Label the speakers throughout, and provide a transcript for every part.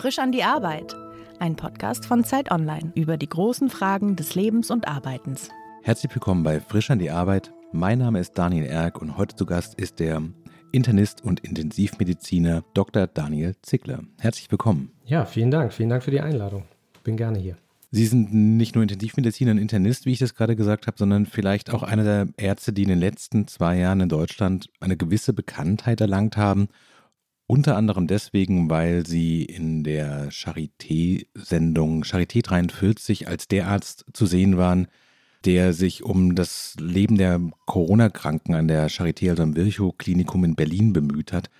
Speaker 1: Frisch an die Arbeit. Ein Podcast von Zeit Online über die großen Fragen des Lebens und Arbeitens.
Speaker 2: Herzlich willkommen bei Frisch an die Arbeit. Mein Name ist Daniel Erck und heute zu Gast ist der Internist und Intensivmediziner Dr. Daniel Zickler. Herzlich willkommen.
Speaker 3: Ja, vielen Dank. Vielen Dank für die Einladung. Bin gerne hier.
Speaker 2: Sie sind nicht nur Intensivmediziner und Internist, wie ich das gerade gesagt habe, sondern vielleicht auch einer der Ärzte, die in den letzten zwei Jahren in Deutschland eine gewisse Bekanntheit erlangt haben. Unter anderem deswegen, weil sie in der Charité-Sendung Charité 43 als der Arzt zu sehen waren, der sich um das Leben der Corona-Kranken an der Charité, also am Virchow-Klinikum in Berlin bemüht hat.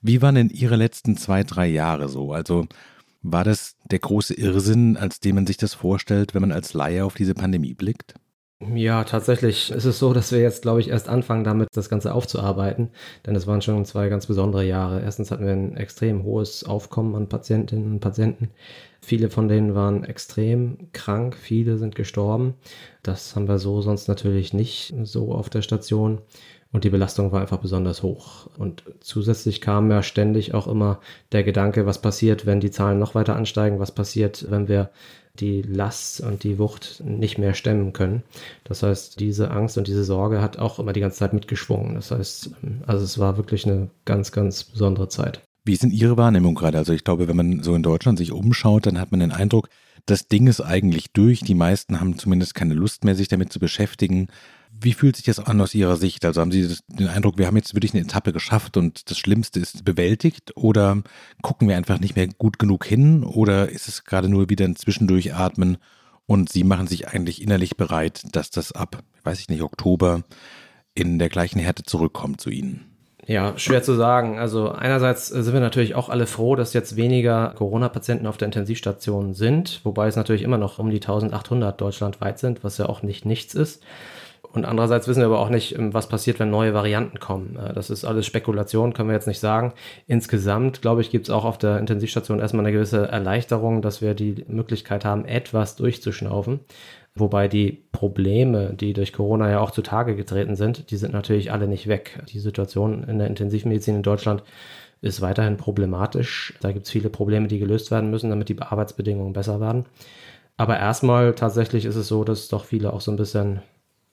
Speaker 2: Wie waren denn Ihre letzten zwei, drei Jahre so? Also war das der große Irrsinn, als dem man sich das vorstellt, wenn man als Laie auf diese Pandemie blickt?
Speaker 3: Ja, tatsächlich ist es so, dass wir jetzt, glaube ich, erst anfangen damit, das Ganze aufzuarbeiten. Denn es waren schon zwei ganz besondere Jahre. Erstens hatten wir ein extrem hohes Aufkommen an Patientinnen und Patienten. Viele von denen waren extrem krank, viele sind gestorben. Das haben wir so sonst natürlich nicht so auf der Station. Und die Belastung war einfach besonders hoch. Und zusätzlich kam ja ständig auch immer der Gedanke, was passiert, wenn die Zahlen noch weiter ansteigen, was passiert, wenn wir die Last und die Wucht nicht mehr stemmen können. Das heißt, diese Angst und diese Sorge hat auch immer die ganze Zeit mitgeschwungen. Das heißt, also es war wirklich eine ganz, ganz besondere Zeit.
Speaker 2: Wie ist denn Ihre Wahrnehmung gerade? Also ich glaube, wenn man so in Deutschland sich umschaut, dann hat man den Eindruck, das Ding ist eigentlich durch. Die meisten haben zumindest keine Lust mehr, sich damit zu beschäftigen. Wie fühlt sich das an aus Ihrer Sicht? Also haben Sie den Eindruck, wir haben jetzt wirklich eine Etappe geschafft und das Schlimmste ist bewältigt? Oder gucken wir einfach nicht mehr gut genug hin? Oder ist es gerade nur wieder ein Zwischendurchatmen und Sie machen sich eigentlich innerlich bereit, dass das ab, weiß ich nicht, Oktober in der gleichen Härte zurückkommt zu Ihnen?
Speaker 3: Ja, schwer zu sagen. Also einerseits sind wir natürlich auch alle froh, dass jetzt weniger Corona-Patienten auf der Intensivstation sind, wobei es natürlich immer noch um die 1800 deutschlandweit sind, was ja auch nicht nichts ist. Und andererseits wissen wir aber auch nicht, ähm, was passiert, wenn neue Varianten kommen. Äh, das ist alles Spekulation, können wir jetzt nicht sagen. Insgesamt, glaube ich, gibt es auch auf der Intensivstation erstmal eine gewisse Erleichterung, dass wir die Möglichkeit haben, etwas durchzuschnaufen. Wobei die Probleme, die durch Corona ja auch zutage getreten sind, die sind natürlich alle nicht weg. Die Situation in der Intensivmedizin in Deutschland ist weiterhin problematisch. Da gibt es viele Probleme, die gelöst werden müssen, damit die Arbeitsbedingungen besser werden. Aber erstmal tatsächlich ist es so, dass doch viele auch so ein bisschen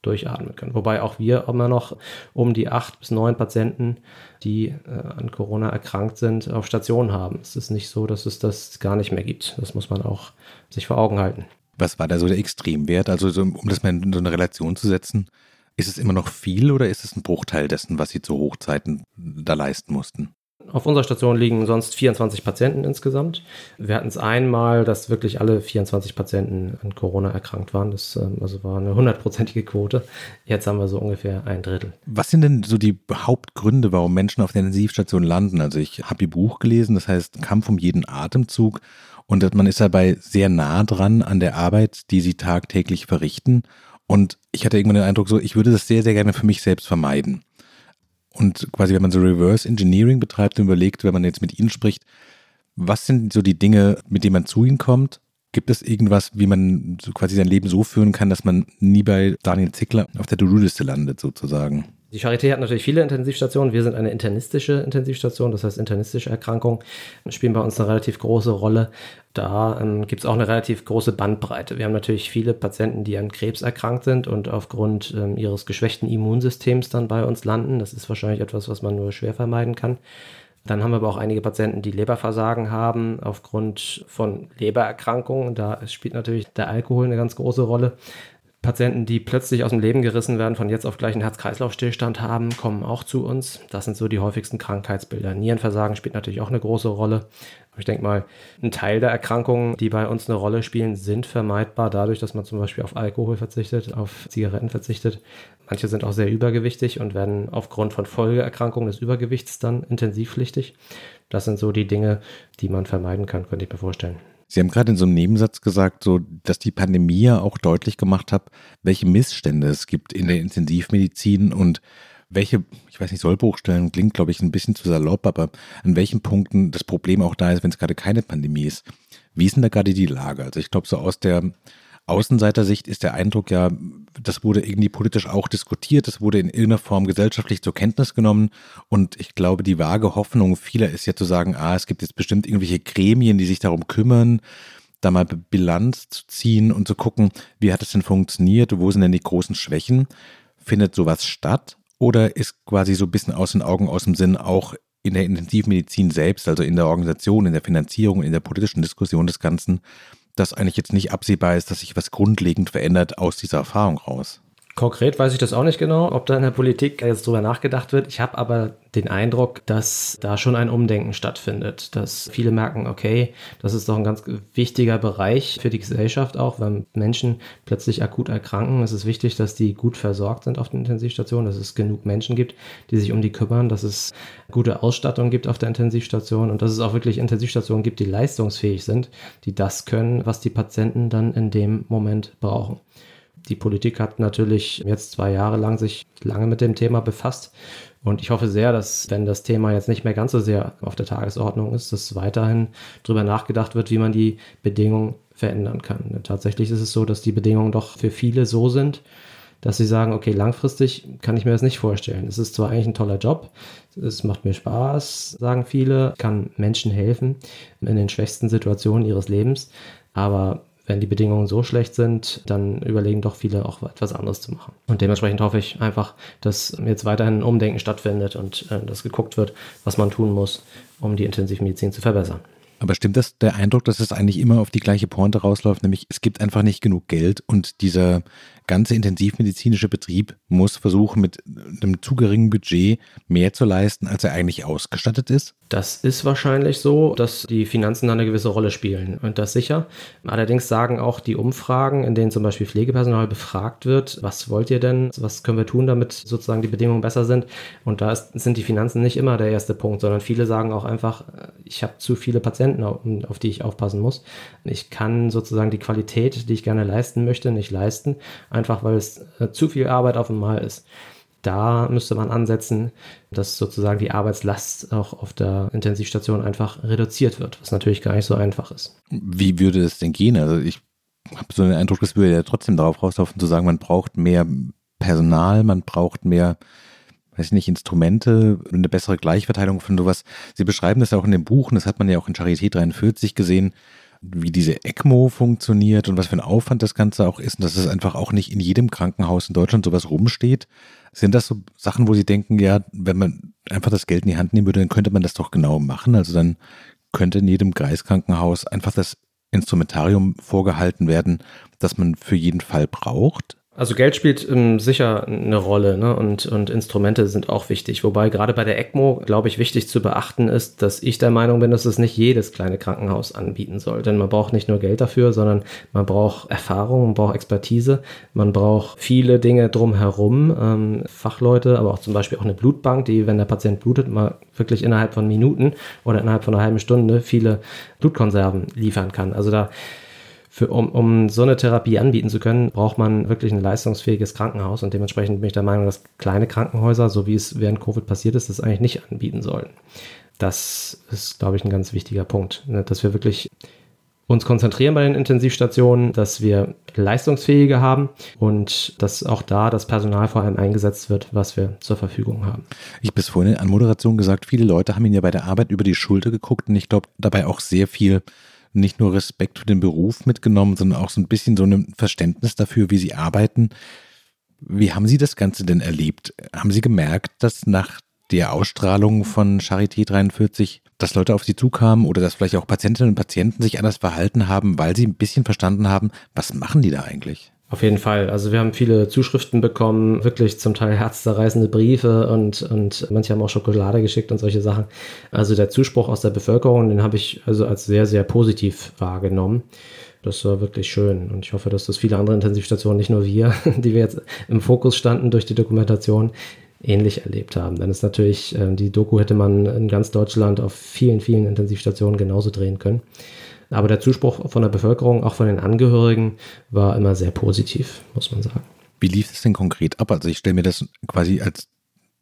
Speaker 3: durchatmen können. Wobei auch wir immer noch um die acht bis neun Patienten, die äh, an Corona erkrankt sind, auf Station haben. Es ist nicht so, dass es das gar nicht mehr gibt. Das muss man auch sich vor Augen halten.
Speaker 2: Was war da so der Extremwert? Also so, um das mal in so eine Relation zu setzen, ist es immer noch viel oder ist es ein Bruchteil dessen, was Sie zu Hochzeiten da leisten mussten?
Speaker 3: Auf unserer Station liegen sonst 24 Patienten insgesamt. Wir hatten es einmal, dass wirklich alle 24 Patienten an Corona erkrankt waren. Das ähm, also war eine hundertprozentige Quote. Jetzt haben wir so ungefähr ein Drittel.
Speaker 2: Was sind denn so die Hauptgründe, warum Menschen auf der Intensivstation landen? Also ich habe Ihr Buch gelesen, das heißt Kampf um jeden Atemzug. Und man ist dabei sehr nah dran an der Arbeit, die Sie tagtäglich verrichten. Und ich hatte irgendwann den Eindruck, so, ich würde das sehr, sehr gerne für mich selbst vermeiden. Und quasi, wenn man so Reverse Engineering betreibt und überlegt, wenn man jetzt mit ihnen spricht, was sind so die Dinge, mit denen man zu ihnen kommt? Gibt es irgendwas, wie man so quasi sein Leben so führen kann, dass man nie bei Daniel Zickler auf der To-Do-Liste landet, sozusagen?
Speaker 3: Die Charité hat natürlich viele Intensivstationen. Wir sind eine internistische Intensivstation, das heißt internistische Erkrankungen spielen bei uns eine relativ große Rolle. Da ähm, gibt es auch eine relativ große Bandbreite. Wir haben natürlich viele Patienten, die an Krebs erkrankt sind und aufgrund ähm, ihres geschwächten Immunsystems dann bei uns landen. Das ist wahrscheinlich etwas, was man nur schwer vermeiden kann. Dann haben wir aber auch einige Patienten, die Leberversagen haben aufgrund von Lebererkrankungen. Da spielt natürlich der Alkohol eine ganz große Rolle. Patienten, die plötzlich aus dem Leben gerissen werden, von jetzt auf gleich einen Herz-Kreislauf-Stillstand haben, kommen auch zu uns. Das sind so die häufigsten Krankheitsbilder. Nierenversagen spielt natürlich auch eine große Rolle. Aber ich denke mal, ein Teil der Erkrankungen, die bei uns eine Rolle spielen, sind vermeidbar dadurch, dass man zum Beispiel auf Alkohol verzichtet, auf Zigaretten verzichtet. Manche sind auch sehr übergewichtig und werden aufgrund von Folgeerkrankungen des Übergewichts dann intensivpflichtig. Das sind so die Dinge, die man vermeiden kann, könnte ich mir vorstellen.
Speaker 2: Sie haben gerade in so einem Nebensatz gesagt, so, dass die Pandemie ja auch deutlich gemacht hat, welche Missstände es gibt in der Intensivmedizin und welche, ich weiß nicht, Sollbruchstellen klingt, glaube ich, ein bisschen zu salopp, aber an welchen Punkten das Problem auch da ist, wenn es gerade keine Pandemie ist. Wie ist denn da gerade die Lage? Also ich glaube, so aus der Außenseitersicht ist der Eindruck ja, das wurde irgendwie politisch auch diskutiert, das wurde in irgendeiner Form gesellschaftlich zur Kenntnis genommen und ich glaube, die vage Hoffnung vieler ist ja zu sagen, ah, es gibt jetzt bestimmt irgendwelche Gremien, die sich darum kümmern, da mal Bilanz zu ziehen und zu gucken, wie hat es denn funktioniert, wo sind denn die großen Schwächen? Findet sowas statt oder ist quasi so ein bisschen aus den Augen, aus dem Sinn auch in der Intensivmedizin selbst, also in der Organisation, in der Finanzierung, in der politischen Diskussion des Ganzen, dass eigentlich jetzt nicht absehbar ist, dass sich was grundlegend verändert aus dieser Erfahrung raus?
Speaker 3: Konkret weiß ich das auch nicht genau, ob da in der Politik jetzt drüber nachgedacht wird. Ich habe aber den Eindruck, dass da schon ein Umdenken stattfindet, dass viele merken, okay, das ist doch ein ganz wichtiger Bereich für die Gesellschaft auch, wenn Menschen plötzlich akut erkranken. Es ist wichtig, dass die gut versorgt sind auf den Intensivstationen, dass es genug Menschen gibt, die sich um die kümmern, dass es gute Ausstattung gibt auf der Intensivstation und dass es auch wirklich Intensivstationen gibt, die leistungsfähig sind, die das können, was die Patienten dann in dem Moment brauchen. Die Politik hat natürlich jetzt zwei Jahre lang sich lange mit dem Thema befasst. Und ich hoffe sehr, dass, wenn das Thema jetzt nicht mehr ganz so sehr auf der Tagesordnung ist, dass weiterhin darüber nachgedacht wird, wie man die Bedingungen verändern kann. Tatsächlich ist es so, dass die Bedingungen doch für viele so sind, dass sie sagen, okay, langfristig kann ich mir das nicht vorstellen. Es ist zwar eigentlich ein toller Job, es macht mir Spaß, sagen viele, kann Menschen helfen in den schwächsten Situationen ihres Lebens, aber wenn die Bedingungen so schlecht sind, dann überlegen doch viele auch etwas anderes zu machen. Und dementsprechend hoffe ich einfach, dass jetzt weiterhin ein Umdenken stattfindet und äh, dass geguckt wird, was man tun muss, um die Intensivmedizin zu verbessern.
Speaker 2: Aber stimmt das der Eindruck, dass es eigentlich immer auf die gleiche Pointe rausläuft, nämlich es gibt einfach nicht genug Geld und dieser ganze intensivmedizinische Betrieb muss versuchen, mit einem zu geringen Budget mehr zu leisten, als er eigentlich ausgestattet ist?
Speaker 3: Das ist wahrscheinlich so, dass die Finanzen eine gewisse Rolle spielen und das sicher. Allerdings sagen auch die Umfragen, in denen zum Beispiel Pflegepersonal befragt wird, was wollt ihr denn, was können wir tun, damit sozusagen die Bedingungen besser sind? Und da ist, sind die Finanzen nicht immer der erste Punkt, sondern viele sagen auch einfach, ich habe zu viele Patienten, auf die ich aufpassen muss. Ich kann sozusagen die Qualität, die ich gerne leisten möchte, nicht leisten einfach weil es äh, zu viel Arbeit auf einmal ist. Da müsste man ansetzen, dass sozusagen die Arbeitslast auch auf der Intensivstation einfach reduziert wird, was natürlich gar nicht so einfach ist.
Speaker 2: Wie würde es denn gehen? Also ich habe so den Eindruck, es würde ja trotzdem darauf rauslaufen, zu sagen, man braucht mehr Personal, man braucht mehr, weiß ich nicht, Instrumente, eine bessere Gleichverteilung von sowas. Sie beschreiben das ja auch in dem Buch, und das hat man ja auch in Charité 43 gesehen, wie diese ECMO funktioniert und was für ein Aufwand das Ganze auch ist und dass es einfach auch nicht in jedem Krankenhaus in Deutschland sowas rumsteht. Sind das so Sachen, wo Sie denken, ja, wenn man einfach das Geld in die Hand nehmen würde, dann könnte man das doch genau machen. Also dann könnte in jedem Kreiskrankenhaus einfach das Instrumentarium vorgehalten werden, das man für jeden Fall braucht.
Speaker 3: Also Geld spielt ähm, sicher eine Rolle ne? und, und Instrumente sind auch wichtig. Wobei gerade bei der ECMO, glaube ich, wichtig zu beachten ist, dass ich der Meinung bin, dass es nicht jedes kleine Krankenhaus anbieten soll. Denn man braucht nicht nur Geld dafür, sondern man braucht Erfahrung, man braucht Expertise, man braucht viele Dinge drumherum, ähm, Fachleute, aber auch zum Beispiel auch eine Blutbank, die, wenn der Patient blutet, mal wirklich innerhalb von Minuten oder innerhalb von einer halben Stunde viele Blutkonserven liefern kann. Also da für, um, um so eine Therapie anbieten zu können, braucht man wirklich ein leistungsfähiges Krankenhaus und dementsprechend bin ich der Meinung, dass kleine Krankenhäuser, so wie es während Covid passiert ist, das eigentlich nicht anbieten sollen. Das ist, glaube ich, ein ganz wichtiger Punkt, ne? dass wir wirklich uns konzentrieren bei den Intensivstationen, dass wir leistungsfähige haben und dass auch da das Personal vor allem eingesetzt wird, was wir zur Verfügung haben.
Speaker 2: Ich habe es vorhin an Moderation gesagt, viele Leute haben ihn ja bei der Arbeit über die Schulter geguckt und ich glaube dabei auch sehr viel nicht nur Respekt für den Beruf mitgenommen, sondern auch so ein bisschen so ein Verständnis dafür, wie sie arbeiten. Wie haben Sie das Ganze denn erlebt? Haben Sie gemerkt, dass nach der Ausstrahlung von Charité 43, dass Leute auf Sie zukamen oder dass vielleicht auch Patientinnen und Patienten sich anders verhalten haben, weil sie ein bisschen verstanden haben, was machen die da eigentlich?
Speaker 3: Auf jeden Fall. Also wir haben viele Zuschriften bekommen, wirklich zum Teil herzzerreißende Briefe und, und manche haben auch Schokolade geschickt und solche Sachen. Also der Zuspruch aus der Bevölkerung, den habe ich also als sehr, sehr positiv wahrgenommen. Das war wirklich schön und ich hoffe, dass das viele andere Intensivstationen, nicht nur wir, die wir jetzt im Fokus standen durch die Dokumentation, ähnlich erlebt haben. Denn es natürlich, äh, die Doku hätte man in ganz Deutschland auf vielen, vielen Intensivstationen genauso drehen können. Aber der Zuspruch von der Bevölkerung, auch von den Angehörigen, war immer sehr positiv, muss man sagen.
Speaker 2: Wie lief es denn konkret ab? Also ich stelle mir das quasi als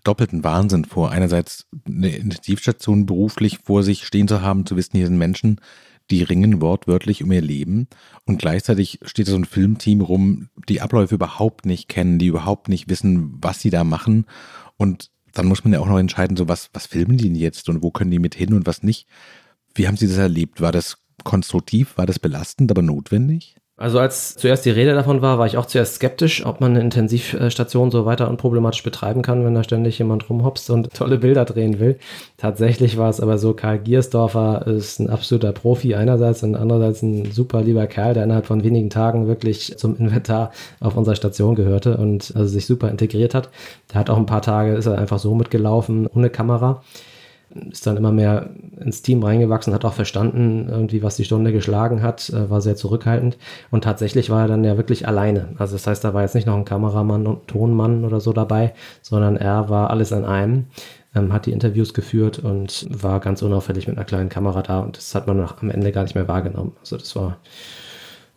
Speaker 2: doppelten Wahnsinn vor. Einerseits eine Intensivstation beruflich vor sich stehen zu haben, zu wissen, hier sind Menschen, die ringen wortwörtlich um ihr Leben und gleichzeitig steht so ein Filmteam rum, die Abläufe überhaupt nicht kennen, die überhaupt nicht wissen, was sie da machen und dann muss man ja auch noch entscheiden, so was, was filmen die denn jetzt und wo können die mit hin und was nicht. Wie haben Sie das erlebt? War das konstruktiv? War das belastend, aber notwendig?
Speaker 3: Also als zuerst die Rede davon war, war ich auch zuerst skeptisch, ob man eine Intensivstation so weiter unproblematisch betreiben kann, wenn da ständig jemand rumhopst und tolle Bilder drehen will. Tatsächlich war es aber so, Karl Giersdorfer ist ein absoluter Profi einerseits und andererseits ein super lieber Kerl, der innerhalb von wenigen Tagen wirklich zum Inventar auf unserer Station gehörte und also sich super integriert hat. Der hat auch ein paar Tage, ist er einfach so mitgelaufen, ohne Kamera ist dann immer mehr ins Team reingewachsen, hat auch verstanden, irgendwie, was die Stunde geschlagen hat, äh, war sehr zurückhaltend. Und tatsächlich war er dann ja wirklich alleine. Also das heißt, da war jetzt nicht noch ein Kameramann und Tonmann oder so dabei, sondern er war alles an einem, ähm, hat die Interviews geführt und war ganz unauffällig mit einer kleinen Kamera da. Und das hat man nach, am Ende gar nicht mehr wahrgenommen. Also das war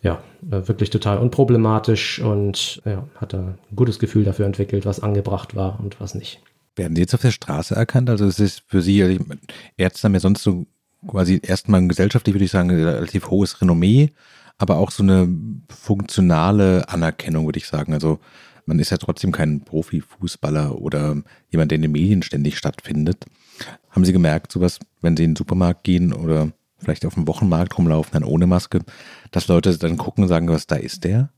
Speaker 3: ja, äh, wirklich total unproblematisch und ja, hat ein gutes Gefühl dafür entwickelt, was angebracht war und was nicht.
Speaker 2: Werden die jetzt auf der Straße erkannt? Also es ist für Sie, also Ärzte haben ja sonst so quasi erstmal gesellschaftlich, würde ich sagen, relativ hohes Renommee, aber auch so eine funktionale Anerkennung, würde ich sagen. Also man ist ja trotzdem kein Profifußballer oder jemand, der in den Medien ständig stattfindet. Haben Sie gemerkt, sowas, wenn Sie in den Supermarkt gehen oder vielleicht auf dem Wochenmarkt rumlaufen, dann ohne Maske, dass Leute dann gucken und sagen, was da ist der?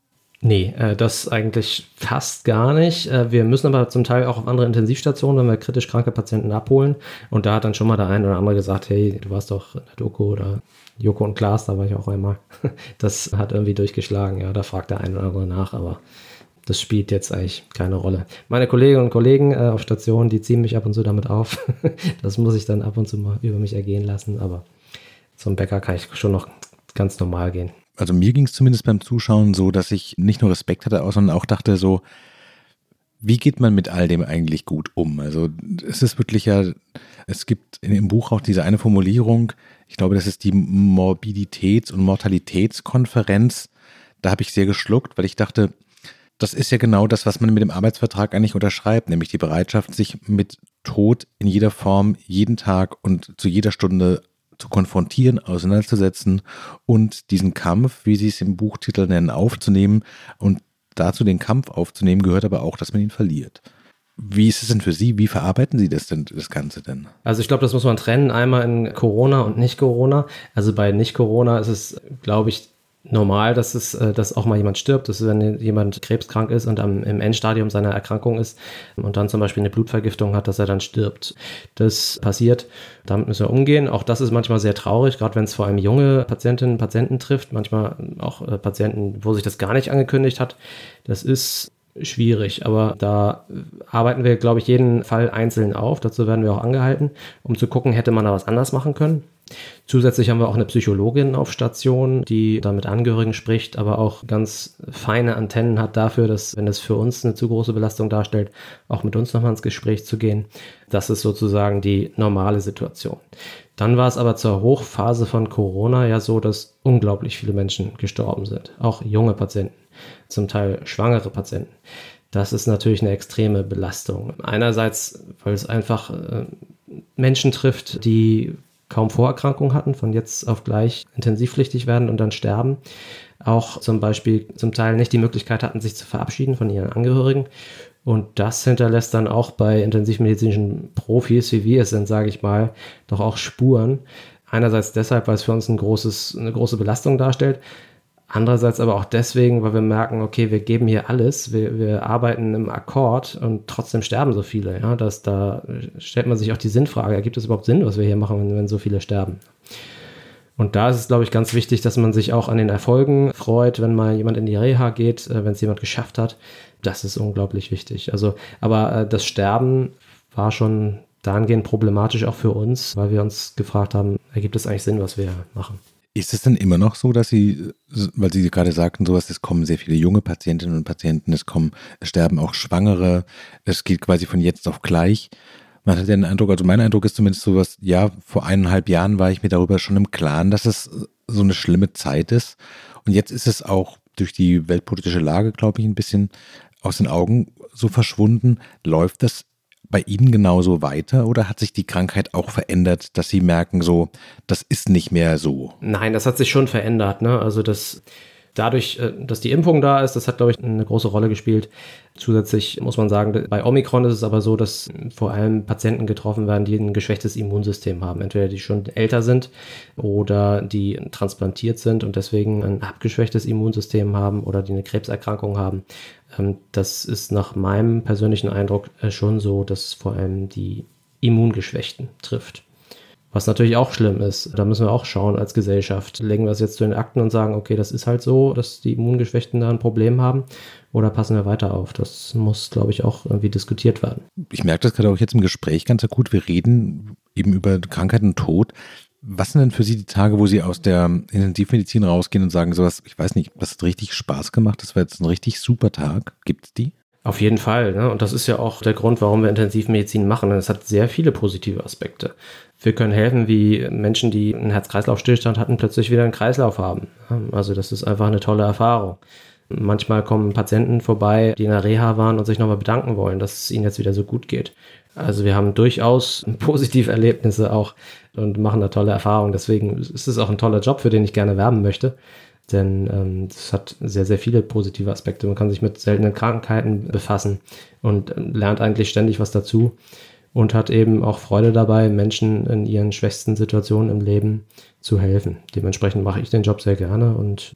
Speaker 3: Nee, äh, das eigentlich fast gar nicht. Äh, wir müssen aber zum Teil auch auf andere Intensivstationen, wenn wir kritisch kranke Patienten abholen. Und da hat dann schon mal der eine oder andere gesagt, hey, du warst doch in der Doku oder Joko und Klaas, da war ich auch einmal. Das hat irgendwie durchgeschlagen, ja, da fragt der eine oder andere nach, aber das spielt jetzt eigentlich keine Rolle. Meine Kolleginnen und Kollegen äh, auf Stationen, die ziehen mich ab und zu damit auf. das muss ich dann ab und zu mal über mich ergehen lassen, aber zum Bäcker kann ich schon noch ganz normal gehen
Speaker 2: also mir ging es zumindest beim Zuschauen so, dass ich nicht nur Respekt hatte, sondern auch dachte so, wie geht man mit all dem eigentlich gut um? Also es ist wirklich ja, es gibt dem Buch auch diese eine Formulierung, ich glaube, das ist die Morbiditäts- und Mortalitätskonferenz. Da habe ich sehr geschluckt, weil ich dachte, das ist ja genau das, was man mit dem Arbeitsvertrag eigentlich unterschreibt, nämlich die Bereitschaft, sich mit Tod in jeder Form, jeden Tag und zu jeder Stunde zu konfrontieren, auseinanderzusetzen und diesen Kampf, wie Sie es im Buchtitel nennen, aufzunehmen. Und dazu den Kampf aufzunehmen gehört aber auch, dass man ihn verliert. Wie ist es denn für Sie? Wie verarbeiten Sie das denn, das Ganze denn?
Speaker 3: Also ich glaube, das muss man trennen, einmal in Corona und nicht Corona. Also bei nicht Corona ist es, glaube ich, normal, dass es, äh, dass auch mal jemand stirbt. Das ist, wenn jemand krebskrank ist und am, im Endstadium seiner Erkrankung ist und dann zum Beispiel eine Blutvergiftung hat, dass er dann stirbt. Das passiert. Damit müssen wir umgehen. Auch das ist manchmal sehr traurig, gerade wenn es vor allem junge Patientinnen und Patienten trifft. Manchmal auch äh, Patienten, wo sich das gar nicht angekündigt hat. Das ist schwierig, aber da arbeiten wir, glaube ich, jeden Fall einzeln auf. Dazu werden wir auch angehalten, um zu gucken, hätte man da was anders machen können. Zusätzlich haben wir auch eine Psychologin auf Station, die da mit Angehörigen spricht, aber auch ganz feine Antennen hat dafür, dass, wenn es für uns eine zu große Belastung darstellt, auch mit uns nochmal ins Gespräch zu gehen. Das ist sozusagen die normale Situation. Dann war es aber zur Hochphase von Corona ja so, dass unglaublich viele Menschen gestorben sind, auch junge Patienten, zum Teil schwangere Patienten. Das ist natürlich eine extreme Belastung. Einerseits, weil es einfach äh, Menschen trifft, die kaum Vorerkrankungen hatten, von jetzt auf gleich intensivpflichtig werden und dann sterben. Auch zum Beispiel zum Teil nicht die Möglichkeit hatten, sich zu verabschieden von ihren Angehörigen. Und das hinterlässt dann auch bei intensivmedizinischen Profis, wie wir es sind, sage ich mal, doch auch Spuren. Einerseits deshalb, weil es für uns ein großes, eine große Belastung darstellt. Andererseits aber auch deswegen, weil wir merken, okay, wir geben hier alles, wir, wir arbeiten im Akkord und trotzdem sterben so viele. Ja, dass da stellt man sich auch die Sinnfrage, ergibt es überhaupt Sinn, was wir hier machen, wenn, wenn so viele sterben? Und da ist es, glaube ich, ganz wichtig, dass man sich auch an den Erfolgen freut, wenn mal jemand in die Reha geht, äh, wenn es jemand geschafft hat. Das ist unglaublich wichtig. Also, aber äh, das Sterben war schon dahingehend problematisch auch für uns, weil wir uns gefragt haben, ergibt es eigentlich Sinn, was wir machen?
Speaker 2: Ist es denn immer noch so, dass Sie, weil Sie gerade sagten, sowas, es kommen sehr viele junge Patientinnen und Patienten, es kommen, es sterben auch Schwangere, es geht quasi von jetzt auf gleich. Man hat den Eindruck, also mein Eindruck ist zumindest sowas, ja, vor eineinhalb Jahren war ich mir darüber schon im Klaren, dass es so eine schlimme Zeit ist. Und jetzt ist es auch durch die weltpolitische Lage, glaube ich, ein bisschen aus den Augen so verschwunden. Läuft das bei Ihnen genauso weiter oder hat sich die Krankheit auch verändert, dass Sie merken, so, das ist nicht mehr so?
Speaker 3: Nein, das hat sich schon verändert. Ne? Also das Dadurch, äh, dass die Impfung da ist, das hat, glaube ich, eine große Rolle gespielt. Zusätzlich muss man sagen, bei Omikron ist es aber so, dass vor allem Patienten getroffen werden, die ein geschwächtes Immunsystem haben. Entweder die schon älter sind oder die transplantiert sind und deswegen ein abgeschwächtes Immunsystem haben oder die eine Krebserkrankung haben. Ähm, das ist nach meinem persönlichen Eindruck äh, schon so, dass vor allem die Immungeschwächten trifft. Was natürlich auch schlimm ist. Da müssen wir auch schauen als Gesellschaft. Legen wir es jetzt zu den Akten und sagen, okay, das ist halt so, dass die Immungeschwächten da ein Problem haben. Oder passen wir weiter auf? Das muss, glaube ich, auch irgendwie diskutiert werden.
Speaker 2: Ich merke das gerade auch jetzt im Gespräch ganz gut. Wir reden eben über Krankheit und Tod. Was sind denn für Sie die Tage, wo Sie aus der Intensivmedizin rausgehen und sagen, sowas, ich weiß nicht, das hat richtig Spaß gemacht, das war jetzt ein richtig super Tag. Gibt es die?
Speaker 3: Auf jeden Fall. Ne? Und das ist ja auch der Grund, warum wir Intensivmedizin machen. Es hat sehr viele positive Aspekte. Wir können helfen, wie Menschen, die einen Herz-Kreislauf-Stillstand hatten, plötzlich wieder einen Kreislauf haben. Also das ist einfach eine tolle Erfahrung. Manchmal kommen Patienten vorbei, die in der Reha waren und sich nochmal bedanken wollen, dass es ihnen jetzt wieder so gut geht. Also wir haben durchaus positive Erlebnisse auch und machen da tolle Erfahrungen. Deswegen ist es auch ein toller Job, für den ich gerne werben möchte. Denn ähm, es hat sehr, sehr viele positive Aspekte. Man kann sich mit seltenen Krankheiten befassen und lernt eigentlich ständig was dazu und hat eben auch Freude dabei, Menschen in ihren schwächsten Situationen im Leben zu helfen. Dementsprechend mache ich den Job sehr gerne und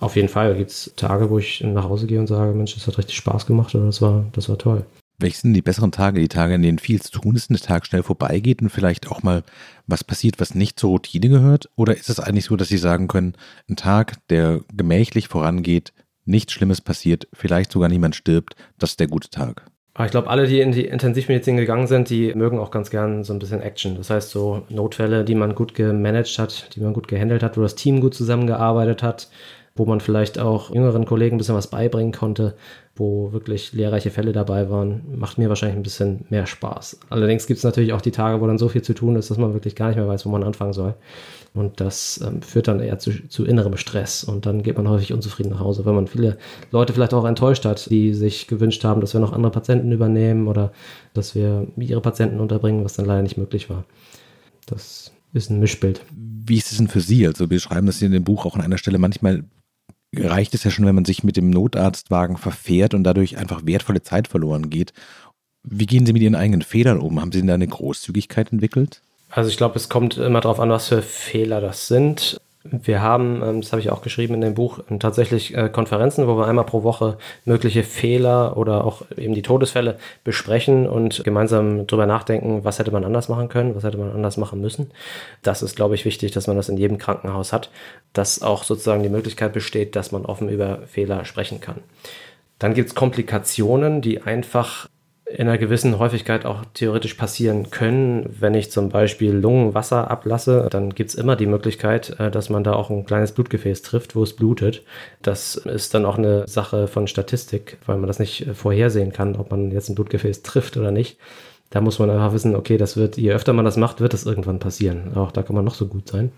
Speaker 3: auf jeden Fall gibt es Tage, wo ich nach Hause gehe und sage, Mensch, das hat richtig Spaß gemacht oder das war, das war toll.
Speaker 2: Welche sind die besseren Tage? Die Tage, in denen viel zu tun ist der Tag schnell vorbeigeht und vielleicht auch mal was passiert, was nicht zur Routine gehört? Oder ist es eigentlich so, dass Sie sagen können, ein Tag, der gemächlich vorangeht, nichts Schlimmes passiert, vielleicht sogar niemand stirbt, das ist der gute Tag?
Speaker 3: Aber ich glaube, alle, die in die Intensivmedizin gegangen sind, die mögen auch ganz gern so ein bisschen Action. Das heißt, so Notfälle, die man gut gemanagt hat, die man gut gehandelt hat, wo das Team gut zusammengearbeitet hat, wo man vielleicht auch jüngeren Kollegen ein bisschen was beibringen konnte, wo wirklich lehrreiche Fälle dabei waren, macht mir wahrscheinlich ein bisschen mehr Spaß. Allerdings gibt es natürlich auch die Tage, wo dann so viel zu tun ist, dass man wirklich gar nicht mehr weiß, wo man anfangen soll. Und das ähm, führt dann eher zu, zu, innerem Stress. Und dann geht man häufig unzufrieden nach Hause, weil man viele Leute vielleicht auch enttäuscht hat, die sich gewünscht haben, dass wir noch andere Patienten übernehmen oder dass wir ihre Patienten unterbringen, was dann leider nicht möglich war. Das ist ein Mischbild.
Speaker 2: Wie ist es denn für Sie? Also wir schreiben das hier in dem Buch auch an einer Stelle. Manchmal reicht es ja schon, wenn man sich mit dem Notarztwagen verfährt und dadurch einfach wertvolle Zeit verloren geht. Wie gehen Sie mit Ihren eigenen Fehlern um? Haben Sie denn da eine Großzügigkeit entwickelt?
Speaker 3: Also ich glaube, es kommt immer darauf an, was für Fehler das sind. Wir haben, ähm, das habe ich auch geschrieben in dem Buch, ähm, tatsächlich äh, Konferenzen, wo wir einmal pro Woche mögliche Fehler oder auch eben die Todesfälle besprechen und gemeinsam darüber nachdenken, was hätte man anders machen können, was hätte man anders machen müssen. Das ist, glaube ich, wichtig, dass man das in jedem Krankenhaus hat, dass auch sozusagen die Möglichkeit besteht, dass man offen über Fehler sprechen kann. Dann gibt es Komplikationen, die einfach in einer gewissen Häufigkeit auch theoretisch passieren können. Wenn ich zum Beispiel Lungenwasser ablasse, dann gibt es immer die Möglichkeit, äh, dass man da auch ein kleines Blutgefäß trifft, wo es blutet. Das ist dann auch eine Sache von Statistik, weil man das nicht vorhersehen kann, ob man jetzt ein Blutgefäß trifft oder nicht. Da muss man einfach wissen, okay, das wird, je öfter man das macht, wird das irgendwann passieren. Auch da kann man noch so gut sein.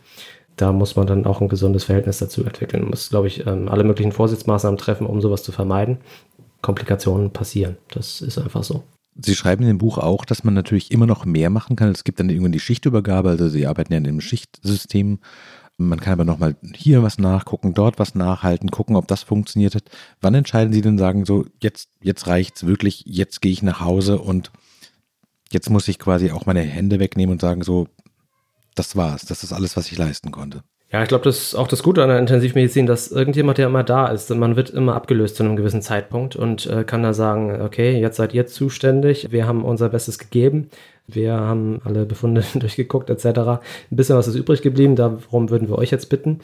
Speaker 3: Da muss man dann auch ein gesundes Verhältnis dazu entwickeln. Man muss, glaube ich, ähm, alle möglichen Vorsichtsmaßnahmen treffen, um sowas zu vermeiden. Komplikationen passieren. Das ist einfach so.
Speaker 2: Sie schreiben in dem Buch auch, dass man natürlich immer noch mehr machen kann. Es gibt dann irgendwann die Schichtübergabe, also Sie arbeiten ja in einem Schichtsystem. Man kann aber nochmal hier was nachgucken, dort was nachhalten, gucken, ob das funktioniert hat. Wann entscheiden Sie denn sagen, so jetzt, jetzt reicht's wirklich, jetzt gehe ich nach Hause und jetzt muss ich quasi auch meine Hände wegnehmen und sagen, so, das war's, das ist alles, was ich leisten konnte.
Speaker 3: Ja, ich glaube, das ist auch das Gute an der Intensivmedizin, dass irgendjemand ja immer da ist. Man wird immer abgelöst zu einem gewissen Zeitpunkt und äh, kann da sagen, okay, jetzt seid ihr zuständig, wir haben unser Bestes gegeben, wir haben alle Befunde durchgeguckt etc. Ein bisschen was ist übrig geblieben, darum würden wir euch jetzt bitten.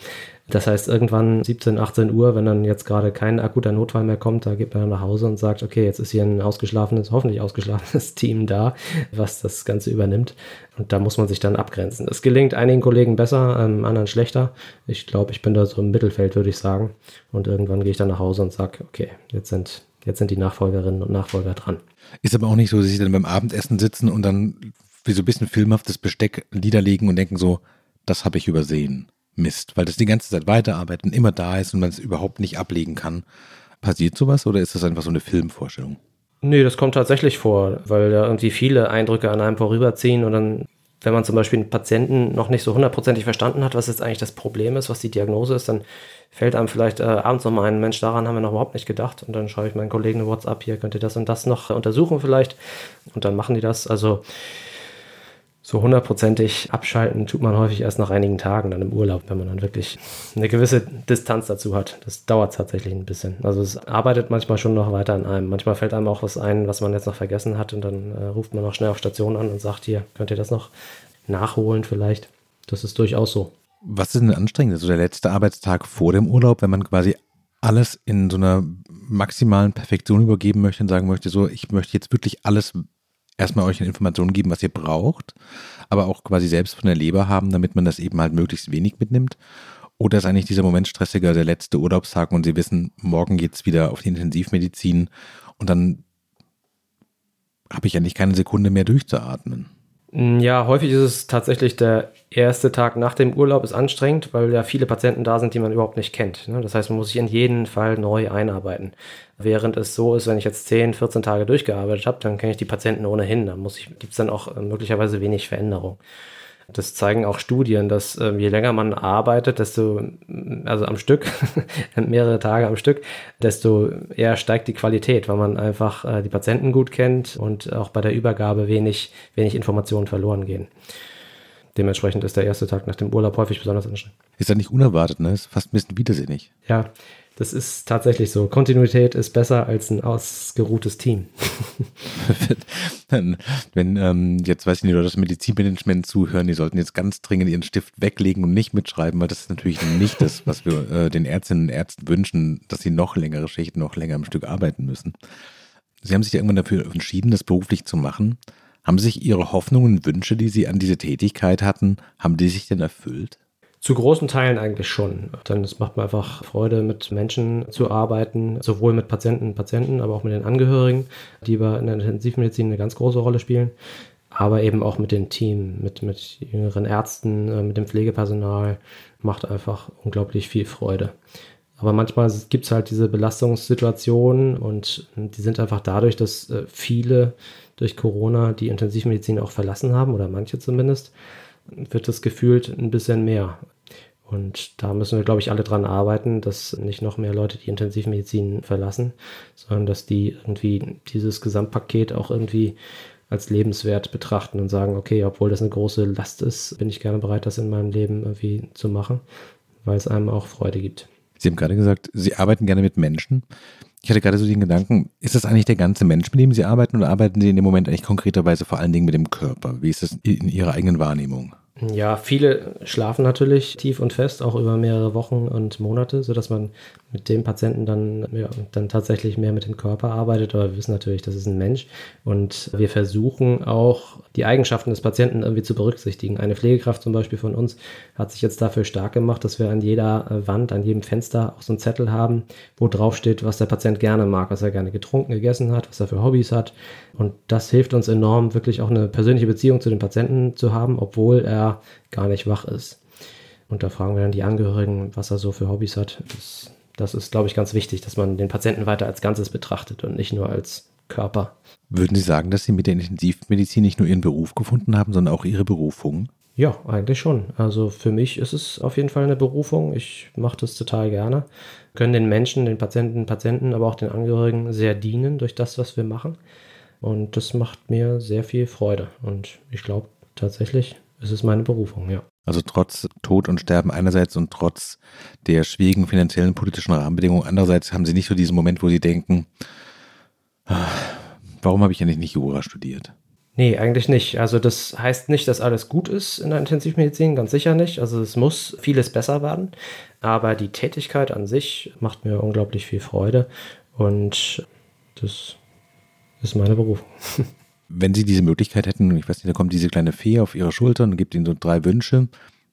Speaker 3: Das heißt, irgendwann 17, 18 Uhr, wenn dann jetzt gerade kein akuter Notfall mehr kommt, da geht man dann nach Hause und sagt, okay, jetzt ist hier ein ausgeschlafenes, hoffentlich ausgeschlafenes Team da, was das Ganze übernimmt. Und da muss man sich dann abgrenzen. Es gelingt einigen Kollegen besser, ähm, anderen schlechter. Ich glaube, ich bin da so im Mittelfeld, würde ich sagen. Und irgendwann gehe ich dann nach Hause und sage, okay, jetzt sind, jetzt sind die Nachfolgerinnen und Nachfolger dran.
Speaker 2: Ist aber auch nicht so, dass sie dann beim Abendessen sitzen und dann wie so ein bisschen filmhaftes Besteck niederlegen und denken so, das habe ich übersehen. Mist, weil das die ganze Zeit weiterarbeiten, immer da ist und man es überhaupt nicht ablegen kann. Passiert sowas oder ist das einfach so eine Filmvorstellung?
Speaker 3: Nee, das kommt tatsächlich vor, weil da irgendwie viele Eindrücke an einem vorüberziehen und dann, wenn man zum Beispiel einen Patienten noch nicht so hundertprozentig verstanden hat, was jetzt eigentlich das Problem ist, was die Diagnose ist, dann fällt einem vielleicht äh, abends noch mal ein, Mensch, daran haben wir noch überhaupt nicht gedacht. Und dann schreibe ich meinen Kollegen eine WhatsApp, hier könnt ihr das und das noch untersuchen vielleicht. Und dann machen die das. Also so hundertprozentig abschalten tut man häufig erst nach einigen Tagen dann im Urlaub, wenn man dann wirklich eine gewisse Distanz dazu hat. Das dauert tatsächlich ein bisschen. Also es arbeitet manchmal schon noch weiter an einem. Manchmal fällt einem auch was ein, was man jetzt noch vergessen hat und dann äh, ruft man noch schnell auf Station an und sagt, hier, könnt ihr das noch nachholen vielleicht. Das ist durchaus so.
Speaker 2: Was ist denn anstrengend? So der letzte Arbeitstag vor dem Urlaub, wenn man quasi alles in so einer maximalen Perfektion übergeben möchte und sagen möchte, so, ich möchte jetzt wirklich alles erstmal euch eine Information geben, was ihr braucht, aber auch quasi selbst von der Leber haben, damit man das eben halt möglichst wenig mitnimmt? Oder ist eigentlich dieser Moment stressiger, der letzte Urlaubstag und Sie wissen, morgen geht es wieder auf die Intensivmedizin und dann habe ich eigentlich keine Sekunde mehr durchzuatmen?
Speaker 3: Mm, ja, häufig ist es tatsächlich der erste Tag nach dem Urlaub ist anstrengend, weil ja viele Patienten da sind, die man überhaupt nicht kennt. Ne? Das heißt, man muss sich in jeden Fall neu einarbeiten. Während es so ist, wenn ich jetzt 10, 14 Tage durchgearbeitet habe, dann kenne ich die Patienten ohnehin. Da gibt es dann auch äh, möglicherweise wenig Veränderung. Das zeigen auch Studien, dass äh, je länger man arbeitet, desto, also am Stück, mehrere Tage am Stück, desto eher steigt die Qualität, weil man einfach äh, die Patienten gut kennt und auch bei der Übergabe wenig, wenig Informationen verloren gehen. Dementsprechend ist der erste Tag nach dem Urlaub häufig besonders anstrengend.
Speaker 2: Ist ja nicht unerwartet, ne? Ist fast ein bisschen widersinnig.
Speaker 3: Ja, das ist tatsächlich so. Kontinuität ist besser als ein ausgeruhtes Team.
Speaker 2: Wenn ähm, jetzt weiß ich nicht, oder das Medizinmanagement zuhören, die sollten jetzt ganz dringend ihren Stift weglegen und nicht mitschreiben, weil das ist natürlich nicht das, was wir äh, den Ärztinnen und Ärzten wünschen, dass sie noch längere Schichten, noch länger am Stück arbeiten müssen. Sie haben sich ja irgendwann dafür entschieden, das beruflich zu machen. Haben sich Ihre Hoffnungen und Wünsche, die Sie an diese Tätigkeit hatten, haben die sich denn erfüllt?
Speaker 3: Zu großen Teilen eigentlich schon. Denn es macht mir einfach Freude, mit Menschen zu arbeiten, sowohl mit Patienten und Patienten, aber auch mit den Angehörigen, die in der Intensivmedizin eine ganz große Rolle spielen. Aber eben auch mit dem Team, mit, mit jüngeren Ärzten, äh, mit dem Pflegepersonal, macht einfach unglaublich viel Freude. Aber manchmal gibt es halt diese Belastungssituationen und die sind einfach dadurch, dass äh, viele durch Corona die Intensivmedizin auch verlassen haben oder manche zumindest, wird das gefühlt ein bisschen mehr. Und da müssen wir, glaube ich, alle dran arbeiten, dass nicht noch mehr Leute die Intensivmedizin verlassen, sondern dass die irgendwie dieses Gesamtpaket auch irgendwie als lebenswert betrachten und sagen, okay, obwohl das eine große Last ist, bin ich gerne bereit, das in meinem Leben irgendwie zu machen, weil es einem auch Freude gibt.
Speaker 2: Sie haben gerade gesagt, Sie arbeiten gerne mit Menschen. Ich hatte gerade so den Gedanken, ist das eigentlich der ganze Mensch, mit dem Sie arbeiten oder arbeiten Sie in dem Moment eigentlich konkreterweise vor allen Dingen mit dem Körper? Wie ist das in Ihrer eigenen Wahrnehmung?
Speaker 3: Ja, viele schlafen natürlich tief und fest, auch über mehrere Wochen und Monate, sodass man mit dem Patienten dann, ja, dann tatsächlich mehr mit dem Körper arbeitet. Aber wir wissen natürlich, das ist ein Mensch und wir versuchen auch die Eigenschaften des Patienten irgendwie zu berücksichtigen. Eine Pflegekraft zum Beispiel von uns hat sich jetzt dafür stark gemacht, dass wir an jeder Wand, an jedem Fenster auch so einen Zettel haben, wo drauf steht, was der Patient gerne mag, was er gerne getrunken, gegessen hat, was er für Hobbys hat. Und das hilft uns enorm, wirklich auch eine persönliche Beziehung zu den Patienten zu haben, obwohl er gar nicht wach ist. Und da fragen wir dann die Angehörigen, was er so für Hobbys hat. Das, das ist, glaube ich, ganz wichtig, dass man den Patienten weiter als Ganzes betrachtet und nicht nur als Körper.
Speaker 2: Würden Sie sagen, dass Sie mit der Intensivmedizin nicht nur Ihren Beruf gefunden haben, sondern auch Ihre Berufung?
Speaker 3: Ja, eigentlich schon. Also für mich ist es auf jeden Fall eine Berufung. Ich mache das total gerne. Wir können den Menschen, den Patienten, Patienten, aber auch den Angehörigen sehr dienen durch das, was wir machen. Und das macht mir sehr viel Freude. Und ich glaube tatsächlich, es ist meine Berufung, ja.
Speaker 2: Also trotz Tod und Sterben einerseits und trotz der schwierigen finanziellen politischen Rahmenbedingungen andererseits haben Sie nicht so diesen Moment, wo Sie denken, ah, warum habe ich eigentlich nicht Jura studiert?
Speaker 3: Nee, eigentlich nicht. Also das heißt nicht, dass alles gut ist in der Intensivmedizin, ganz sicher nicht. Also es muss vieles besser werden. Aber die Tätigkeit an sich macht mir unglaublich viel Freude und das ist meine Berufung.
Speaker 2: Wenn Sie diese Möglichkeit hätten, ich weiß nicht, da kommt diese kleine Fee auf Ihre Schulter und gibt Ihnen so drei Wünsche,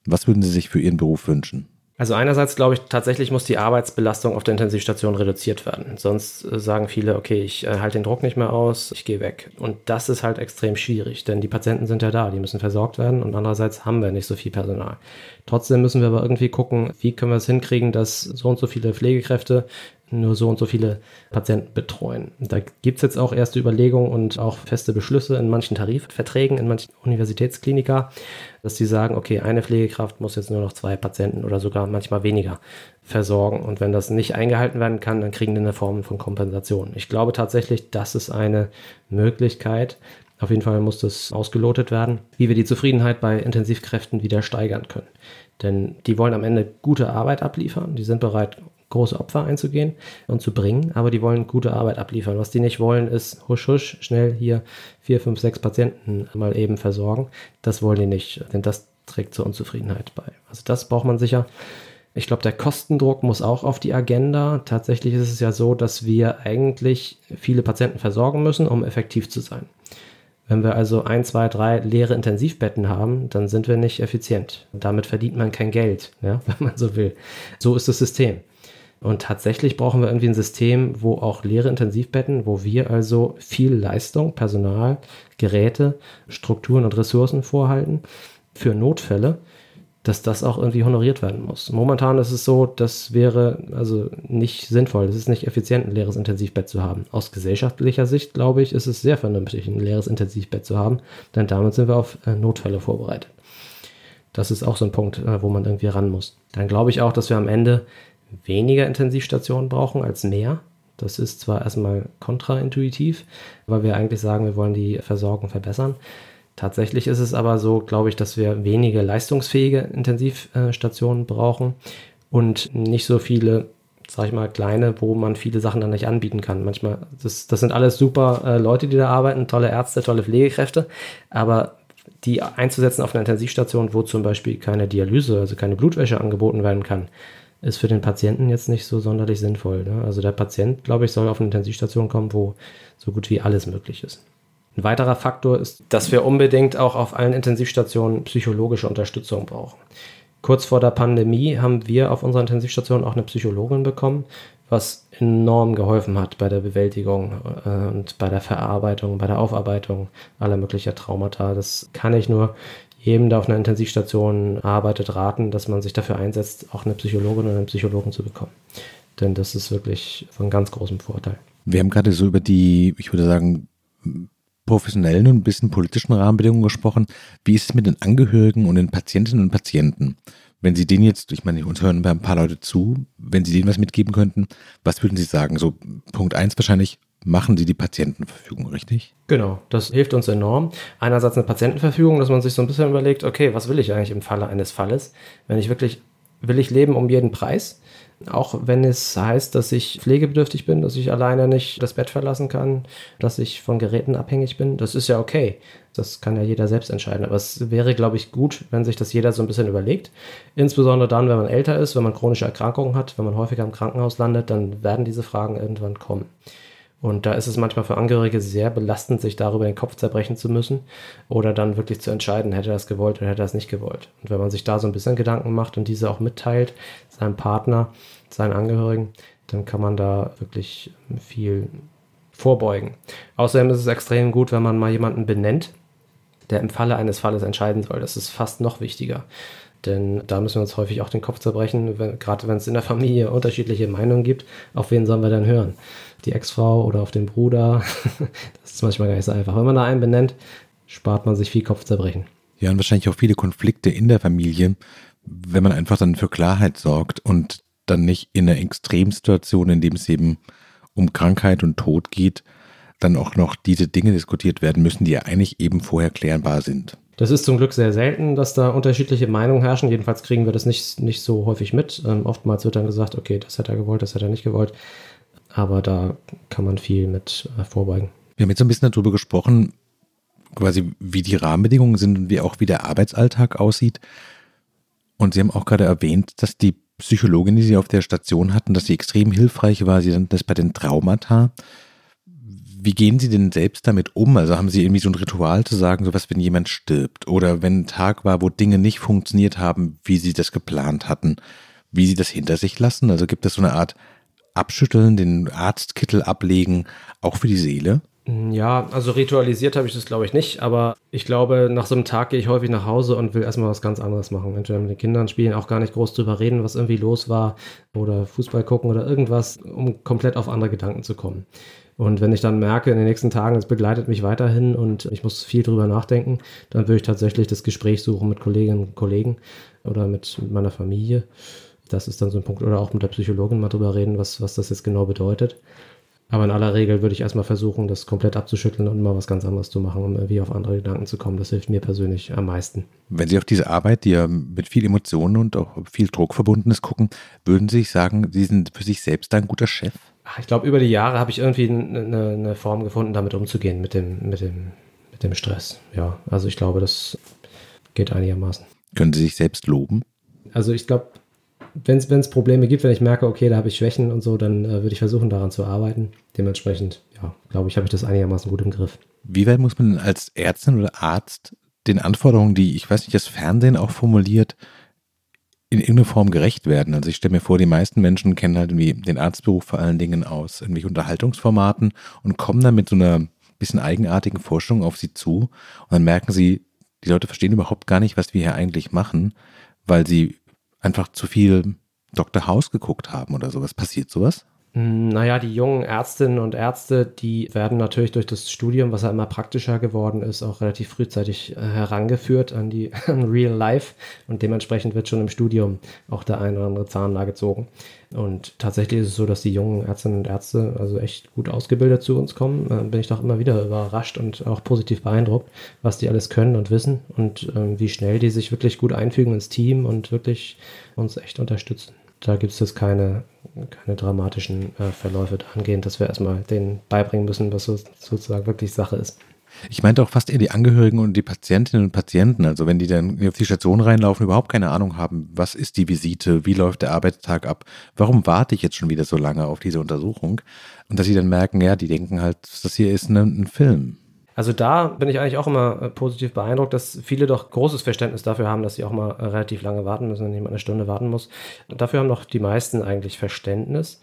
Speaker 2: was würden Sie sich für Ihren Beruf wünschen?
Speaker 3: Also einerseits glaube ich, tatsächlich muss die Arbeitsbelastung auf der Intensivstation reduziert werden. Sonst äh, sagen viele, okay, ich äh, halte den Druck nicht mehr aus, ich gehe weg. Und das ist halt extrem schwierig, denn die Patienten sind ja da, die müssen versorgt werden und andererseits haben wir nicht so viel Personal. Trotzdem müssen wir aber irgendwie gucken, wie können wir es hinkriegen, dass so und so viele Pflegekräfte nur so und so viele Patienten betreuen. Da gibt es jetzt auch erste Überlegungen und auch feste Beschlüsse in manchen Tarifverträgen, in manchen Universitätsklinika, dass die sagen, okay, eine Pflegekraft muss jetzt nur noch zwei Patienten oder sogar manchmal weniger versorgen. Und wenn das nicht eingehalten werden kann, dann kriegen die eine Form von Kompensation. Ich glaube tatsächlich, das ist eine Möglichkeit. Auf jeden Fall muss das ausgelotet werden, wie wir die Zufriedenheit bei Intensivkräften wieder steigern können. Denn die wollen am Ende gute Arbeit abliefern, die sind bereit, große Opfer einzugehen und zu bringen, aber die wollen gute Arbeit abliefern. Was die nicht wollen, ist husch husch, schnell hier vier, fünf, sechs Patienten mal eben versorgen. Das wollen die nicht, denn das trägt zur Unzufriedenheit bei. Also das braucht man sicher. Ich glaube, der Kostendruck muss auch auf die Agenda. Tatsächlich ist es ja so, dass wir eigentlich viele Patienten versorgen müssen, um effektiv zu sein. Wenn wir also ein, zwei, drei leere Intensivbetten haben, dann sind wir nicht effizient. damit verdient man kein Geld, ja, wenn man so will. So ist das System. Und tatsächlich brauchen wir irgendwie ein System, wo auch leere Intensivbetten, wo wir also viel Leistung, Personal, Geräte, Strukturen und Ressourcen vorhalten für Notfälle, dass das auch irgendwie honoriert werden muss. Momentan ist es so, das wäre also nicht sinnvoll, es ist nicht effizient, ein leeres Intensivbett zu haben. Aus gesellschaftlicher Sicht, glaube ich, ist es sehr vernünftig, ein leeres Intensivbett zu haben, denn damit sind wir auf äh, Notfälle vorbereitet. Das ist auch so ein Punkt, äh, wo man irgendwie ran muss. Dann glaube ich auch, dass wir am Ende weniger Intensivstationen brauchen als mehr. Das ist zwar erstmal kontraintuitiv, weil wir eigentlich sagen, wir wollen die Versorgung verbessern. Tatsächlich ist es aber so, glaube ich, dass wir wenige leistungsfähige Intensivstationen brauchen und nicht so viele, sag ich mal, kleine, wo man viele Sachen dann nicht anbieten kann. Manchmal, das, das sind alles super äh, Leute, die da arbeiten, tolle Ärzte, tolle Pflegekräfte, aber die einzusetzen auf einer Intensivstation, wo zum Beispiel keine Dialyse, also keine Blutwäsche angeboten werden kann, ist für den Patienten jetzt nicht so sonderlich sinnvoll. Ne? Also der Patient, glaube ich, soll auf eine Intensivstation kommen, wo so gut wie alles möglich ist. Ein weiterer Faktor ist, dass wir unbedingt auch auf allen Intensivstationen psychologische Unterstützung brauchen. Kurz vor der Pandemie haben wir auf unserer Intensivstation auch eine Psychologin bekommen, was enorm geholfen hat bei der Bewältigung äh, und bei der Verarbeitung, bei der Aufarbeitung aller möglicher Traumata. Das kann ich nur jedem, der auf einer Intensivstation arbeitet, raten, dass man sich dafür einsetzt, auch eine Psychologin oder einen Psychologen zu bekommen. Denn das ist wirklich von ganz großem Vorteil.
Speaker 2: Wir haben gerade so über die, ich würde sagen, professionellen und ein bisschen politischen Rahmenbedingungen gesprochen. Wie ist es mit den Angehörigen und den Patientinnen und Patienten? Wenn Sie denen jetzt, ich meine, uns hören ein paar Leute zu, wenn Sie denen was mitgeben könnten, was würden Sie sagen? So Punkt eins wahrscheinlich, machen Sie die Patientenverfügung, richtig?
Speaker 3: Genau, das hilft uns enorm. Einerseits eine Patientenverfügung, dass man sich so ein bisschen überlegt, okay, was will ich eigentlich im Falle eines Falles? Wenn ich wirklich, will ich leben um jeden Preis? Auch wenn es heißt, dass ich pflegebedürftig bin, dass ich alleine nicht das Bett verlassen kann, dass ich von Geräten abhängig bin, das ist ja okay. Das kann ja jeder selbst entscheiden. Aber es wäre, glaube ich, gut, wenn sich das jeder so ein bisschen überlegt. Insbesondere dann, wenn man älter ist, wenn man chronische Erkrankungen hat, wenn man häufiger im Krankenhaus landet, dann werden diese Fragen irgendwann kommen. Und da ist es manchmal für Angehörige sehr belastend, sich darüber den Kopf zerbrechen zu müssen oder dann wirklich zu entscheiden, hätte er das gewollt oder hätte er das nicht gewollt. Und wenn man sich da so ein bisschen Gedanken macht und diese auch mitteilt, seinem Partner, seinen Angehörigen, dann kann man da wirklich viel vorbeugen. Außerdem ist es extrem gut, wenn man mal jemanden benennt, der im Falle eines Falles entscheiden soll. Das ist fast noch wichtiger. Denn da müssen wir uns häufig auch den Kopf zerbrechen, wenn, gerade wenn es in der Familie unterschiedliche Meinungen gibt, auf wen sollen wir dann hören? die Ex-Frau oder auf den Bruder. das ist manchmal gar nicht so einfach. Wenn man da einen benennt, spart man sich viel Kopfzerbrechen.
Speaker 2: Ja, und wahrscheinlich auch viele Konflikte in der Familie, wenn man einfach dann für Klarheit sorgt und dann nicht in einer Extremsituation, in dem es eben um Krankheit und Tod geht, dann auch noch diese Dinge diskutiert werden müssen, die ja eigentlich eben vorher klärbar sind.
Speaker 3: Das ist zum Glück sehr selten, dass da unterschiedliche Meinungen herrschen. Jedenfalls kriegen wir das nicht, nicht so häufig mit. Ähm, oftmals wird dann gesagt, okay, das hat er gewollt, das hat er nicht gewollt aber da kann man viel mit äh, vorbeugen.
Speaker 2: Wir haben jetzt ein bisschen darüber gesprochen, quasi wie die Rahmenbedingungen sind und wie auch wie der Arbeitsalltag aussieht. Und Sie haben auch gerade erwähnt, dass die Psychologin, die Sie auf der Station hatten, dass sie extrem hilfreich war. Sie nannten das bei den Traumata. Wie gehen Sie denn selbst damit um? Also haben Sie irgendwie so ein Ritual zu sagen, sowas, wenn jemand stirbt oder wenn ein Tag war, wo Dinge nicht funktioniert haben, wie Sie das geplant hatten, wie Sie das hinter sich lassen? Also gibt es so eine Art Abschütteln, den Arztkittel ablegen, auch für die Seele?
Speaker 3: Ja, also ritualisiert habe ich das glaube ich nicht, aber ich glaube, nach so einem Tag gehe ich häufig nach Hause und will erstmal was ganz anderes machen. Entweder mit den Kindern spielen, auch gar nicht groß drüber reden, was irgendwie los war oder Fußball gucken oder irgendwas, um komplett auf andere Gedanken zu kommen. Und wenn ich dann merke, in den nächsten Tagen, es begleitet mich weiterhin und ich muss viel drüber nachdenken, dann würde ich tatsächlich das Gespräch suchen mit Kolleginnen und Kollegen oder mit meiner Familie. Das ist dann so ein Punkt. Oder auch mit der Psychologin mal drüber reden, was, was das jetzt genau bedeutet. Aber in aller Regel würde ich erstmal versuchen, das komplett abzuschütteln und mal was ganz anderes zu machen, um irgendwie auf andere Gedanken zu kommen. Das hilft mir persönlich am meisten.
Speaker 2: Wenn Sie auf diese Arbeit, die ja mit viel Emotionen und auch viel Druck verbunden ist, gucken, würden Sie sagen, Sie sind für sich selbst ein guter Chef?
Speaker 3: Ich glaube, über die Jahre habe ich irgendwie eine, eine, Form gefunden, damit umzugehen, mit dem, mit, dem, mit dem Stress. Ja, also ich glaube, das geht einigermaßen.
Speaker 2: Können Sie sich selbst loben?
Speaker 3: Also ich glaube, wenn es Probleme gibt, wenn ich merke, okay, da habe ich Schwächen und so, dann äh, würde ich versuchen, daran zu arbeiten. Dementsprechend, ja, glaube ich, habe ich das einigermaßen gut im Griff.
Speaker 2: Wie weit muss man als Ärztin oder Arzt den Anforderungen, die, ich weiß nicht, das Fernsehen auch formuliert, in irgendeiner Form gerecht werden? Also ich stelle mir vor, die meisten Menschen kennen halt irgendwie den Arztberuf vor allen Dingen aus irgendwelchen Unterhaltungsformaten und kommen dann mit so einer bisschen eigenartigen Forschung auf sie zu und dann merken sie, die Leute verstehen überhaupt gar nicht, was wir hier eigentlich machen, weil sie einfach zu viel Dr. House geguckt haben oder sowas. Passiert sowas?
Speaker 3: Hm, naja, die jungen Ärztinnen und Ärzte, die werden natürlich durch das Studium, was ja immer praktischer geworden ist, auch relativ frühzeitig äh, herangeführt an die an Real Life und dementsprechend wird schon im Studium auch der eine oder andere Zahn da gezogen. Und tatsächlich ist es so, dass die jungen Ärztinnen und Ärzte also echt gut ausgebildet zu uns kommen. Äh, bin ich doch immer wieder überrascht und auch positiv beeindruckt, was die alles können und wissen und äh, wie schnell die sich wirklich gut einfügen ins Team und wirklich uns echt unterstützen da gibt es keine, keine dramatischen äh, Verläufe dahingehend, dass wir erstmal denen beibringen müssen, was so, sozusagen wirklich Sache ist.
Speaker 2: Ich meinte auch fast eher die Angehörigen und die Patientinnen und Patienten. Also wenn die dann auf die Station reinlaufen, überhaupt keine Ahnung haben, was ist die Visite, wie läuft der Arbeitstag ab, warum warte ich jetzt schon wieder so lange auf diese Untersuchung? Und dass sie dann merken, ja, die denken halt, das hier ist ein, ein Film.
Speaker 3: Also da bin ich eigentlich auch immer äh, positiv beeindruckt, dass viele doch großes Verständnis dafür haben, dass sie auch mal äh, relativ lange warten müssen, wenn jemand eine Stunde warten muss. Dafür haben doch die meisten eigentlich Verständnis.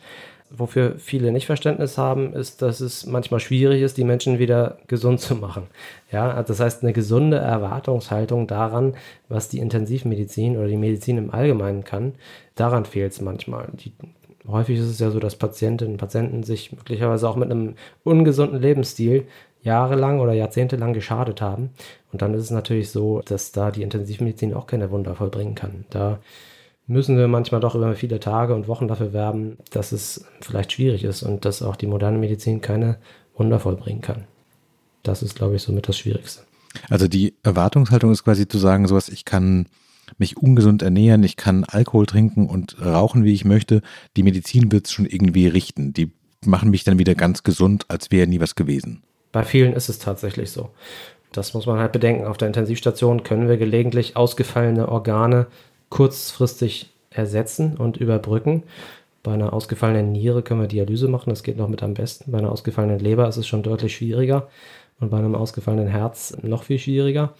Speaker 3: Wofür viele nicht Verständnis haben, ist, dass es manchmal schwierig ist, die Menschen wieder gesund zu machen. Ja, das heißt, eine gesunde Erwartungshaltung daran, was die Intensivmedizin oder die Medizin im Allgemeinen kann, daran fehlt es manchmal. Die, häufig ist es ja so, dass Patientinnen und Patienten sich möglicherweise auch mit einem ungesunden Lebensstil jahrelang oder jahrzehntelang geschadet haben. Und dann ist es natürlich so, dass da die Intensivmedizin auch keine Wunder vollbringen kann. Da müssen wir manchmal doch über viele Tage und Wochen dafür werben, dass es vielleicht schwierig ist und dass auch die moderne Medizin keine Wunder vollbringen kann. Das ist, glaube ich, somit das Schwierigste.
Speaker 2: Also die Erwartungshaltung ist quasi zu sagen, sowas, ich kann mich ungesund ernähren, ich kann Alkohol trinken und rauchen, wie ich möchte. Die Medizin wird es schon irgendwie richten. Die machen mich dann wieder ganz gesund, als wäre nie was gewesen.
Speaker 3: Bei vielen ist es tatsächlich so. Das muss man halt bedenken. Auf der Intensivstation können wir gelegentlich ausgefallene Organe kurzfristig ersetzen und überbrücken. Bei einer ausgefallenen Niere können wir Dialyse machen, das geht noch mit am besten. Bei einer ausgefallenen Leber ist es schon deutlich schwieriger und bei einem ausgefallenen Herz noch viel schwieriger.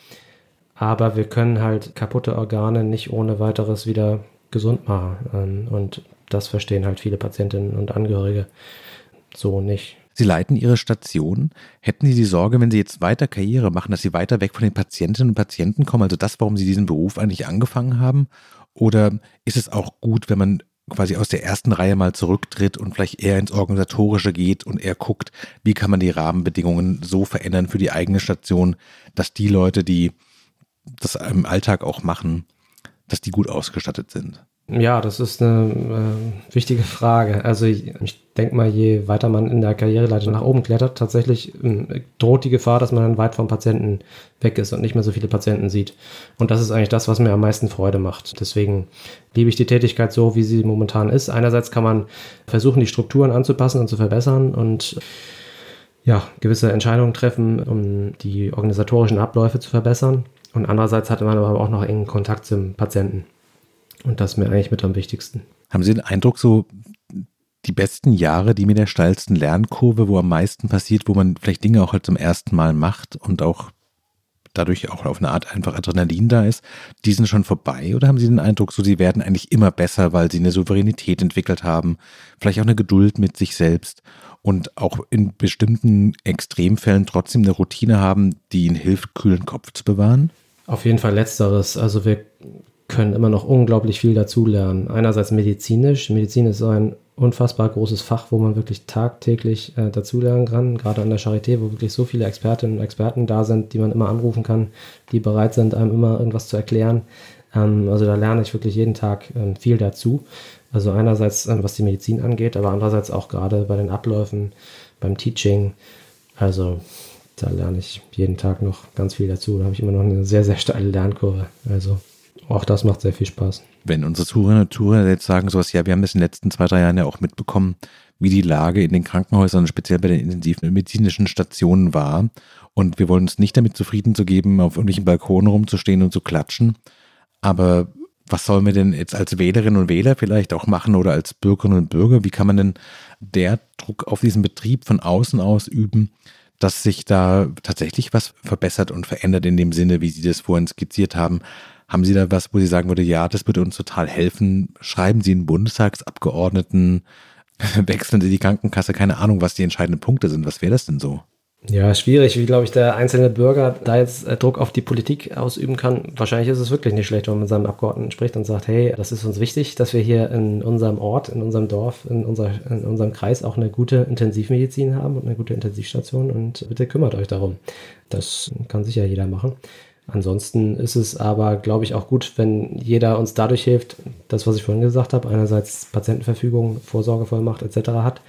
Speaker 3: Aber wir können halt kaputte Organe nicht ohne weiteres wieder gesund machen. Und das verstehen halt viele Patientinnen und Angehörige so nicht.
Speaker 2: Sie leiten Ihre Station. Hätten Sie die Sorge, wenn Sie jetzt weiter Karriere machen, dass Sie weiter weg von den Patientinnen und Patienten kommen? Also das, warum Sie diesen Beruf eigentlich angefangen haben? Oder ist es auch gut, wenn man quasi aus der ersten Reihe mal zurücktritt und vielleicht eher ins Organisatorische geht und eher guckt, wie kann man die Rahmenbedingungen so verändern für die eigene Station, dass die Leute, die das im Alltag auch machen, dass die gut ausgestattet sind?
Speaker 3: Ja, das ist eine äh, wichtige Frage. Also ich, ich denke mal, je weiter man in der Karriereleiter nach oben klettert, tatsächlich äh, droht die Gefahr, dass man dann weit vom Patienten weg ist und nicht mehr so viele Patienten sieht. Und das ist eigentlich das, was mir am meisten Freude macht. Deswegen liebe ich die Tätigkeit so, wie sie momentan ist. Einerseits kann man versuchen, die Strukturen anzupassen und zu verbessern und ja, gewisse Entscheidungen treffen, um die organisatorischen Abläufe zu verbessern. Und andererseits hat man aber auch noch engen Kontakt zum Patienten. Und das ist mir eigentlich mit am wichtigsten.
Speaker 2: Haben Sie den Eindruck, so die besten Jahre, die mit der steilsten Lernkurve, wo am meisten passiert, wo man vielleicht Dinge auch halt zum ersten Mal macht und auch dadurch auch auf eine Art einfach Adrenalin da ist, die sind schon vorbei oder haben Sie den Eindruck, so sie werden eigentlich immer besser, weil sie eine Souveränität entwickelt haben, vielleicht auch eine Geduld mit sich selbst und auch in bestimmten Extremfällen trotzdem eine Routine haben, die ihnen hilft, kühlen Kopf zu bewahren?
Speaker 3: Auf jeden Fall letzteres. Also wir können immer noch unglaublich viel dazulernen. Einerseits medizinisch. Medizin ist so ein unfassbar großes Fach, wo man wirklich tagtäglich äh, dazulernen kann. Gerade an der Charité, wo wirklich so viele Expertinnen und Experten da sind, die man immer anrufen kann, die bereit sind, einem immer irgendwas zu erklären. Ähm, also da lerne ich wirklich jeden Tag ähm, viel dazu. Also einerseits, ähm, was die Medizin angeht, aber andererseits auch gerade bei den Abläufen, beim Teaching. Also da lerne ich jeden Tag noch ganz viel dazu. Da habe ich immer noch eine sehr, sehr steile Lernkurve. Also auch das macht sehr viel Spaß.
Speaker 2: Wenn unsere und Zuhörer jetzt sagen sowas, ja, wir haben das in den letzten zwei, drei Jahren ja auch mitbekommen, wie die Lage in den Krankenhäusern, speziell bei den intensiven medizinischen Stationen war. Und wir wollen uns nicht damit zufrieden zu geben, auf irgendwelchen Balkonen rumzustehen und zu klatschen. Aber was sollen wir denn jetzt als Wählerinnen und Wähler vielleicht auch machen oder als Bürgerinnen und Bürger? Wie kann man denn der Druck auf diesen Betrieb von außen ausüben, dass sich da tatsächlich was verbessert und verändert in dem Sinne, wie Sie das vorhin skizziert haben? Haben Sie da was, wo Sie sagen würde, ja, das würde uns total helfen? Schreiben Sie einen Bundestagsabgeordneten, wechseln Sie die Krankenkasse, keine Ahnung, was die entscheidenden Punkte sind. Was wäre das denn so?
Speaker 3: Ja, schwierig, wie glaube ich der einzelne Bürger da jetzt äh, Druck auf die Politik ausüben kann. Wahrscheinlich ist es wirklich nicht schlecht, wenn man mit seinem Abgeordneten spricht und sagt, hey, das ist uns wichtig, dass wir hier in unserem Ort, in unserem Dorf, in, unser, in unserem Kreis auch eine gute Intensivmedizin haben und eine gute Intensivstation und bitte kümmert euch darum. Das kann sicher jeder machen. Ansonsten ist es aber, glaube ich, auch gut, wenn jeder uns dadurch hilft, das, was ich vorhin gesagt habe, einerseits Patientenverfügung, Vorsorgevollmacht etc. hat,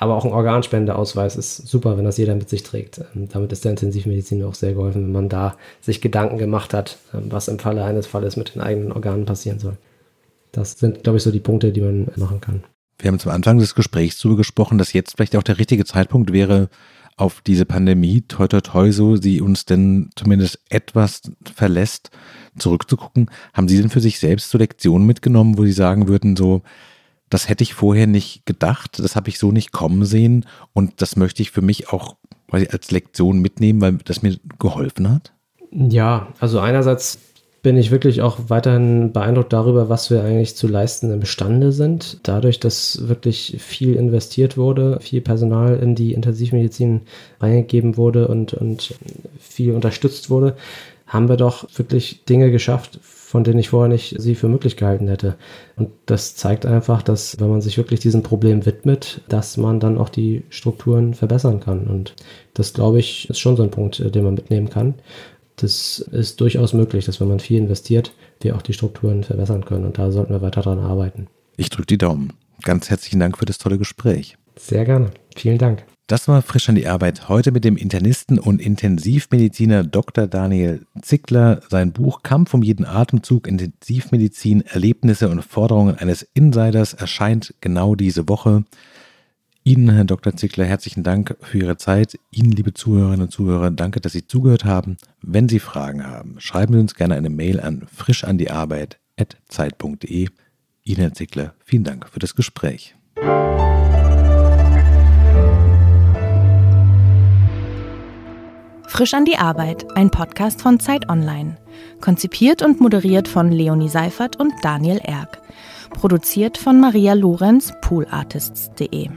Speaker 3: aber auch ein Organspendeausweis ist super, wenn das jeder mit sich trägt. Ähm, damit ist der Intensivmedizin auch sehr geholfen, wenn man da sich Gedanken gemacht hat, ähm, was im Falle eines Falles mit den eigenen Organen passieren soll. Das sind, glaube ich, so die Punkte, die man machen kann.
Speaker 2: Wir haben zum Anfang des Gesprächs darüber gesprochen, dass jetzt vielleicht auch der richtige Zeitpunkt wäre, auf diese Pandemie, toi toi toi, so sie uns denn zumindest etwas verlässt, zurückzugucken. Haben Sie denn für sich selbst so Lektionen mitgenommen, wo Sie sagen würden, so, das hätte ich vorher nicht gedacht, das habe ich so nicht kommen sehen und das möchte ich für mich auch als Lektion mitnehmen, weil das mir geholfen hat?
Speaker 3: Ja, also einerseits bin ich wirklich auch weiterhin beeindruckt darüber, was wir eigentlich zu leisten imstande sind. Dadurch, dass wirklich viel investiert wurde, viel Personal in die Intensivmedizin reingegeben wurde und, und viel unterstützt wurde, haben wir doch wirklich Dinge geschafft, von denen ich vorher nicht sie für möglich gehalten hätte. Und das zeigt einfach, dass wenn man sich wirklich diesem Problem widmet, dass man dann auch die Strukturen verbessern kann. Und das, glaube ich, ist schon so ein Punkt, den man mitnehmen kann das ist durchaus möglich, dass wenn man viel investiert, wir auch die Strukturen verbessern können. Und da sollten wir weiter daran arbeiten.
Speaker 2: Ich drücke die Daumen. Ganz herzlichen Dank für das tolle Gespräch.
Speaker 3: Sehr gerne. Vielen Dank.
Speaker 2: Das war frisch an die Arbeit heute mit dem Internisten und Intensivmediziner Dr. Daniel Zickler. Sein Buch Kampf um jeden Atemzug Intensivmedizin, Erlebnisse und Forderungen eines Insiders erscheint genau diese Woche. Ihnen, Herr Dr. Zickler, herzlichen Dank für Ihre Zeit. Ihnen, liebe Zuhörerinnen und Zuhörer, danke, dass Sie zugehört haben. Wenn Sie Fragen haben, schreiben Sie uns gerne eine Mail an frischandiarbeit.zeit.de. Ihnen, Herr Zickler, vielen Dank für das Gespräch.
Speaker 1: Frisch an die Arbeit, ein Podcast von Zeit Online. Konzipiert und moderiert von Leonie Seifert und Daniel Erck. Produziert von Maria Lorenz, poolartists.de.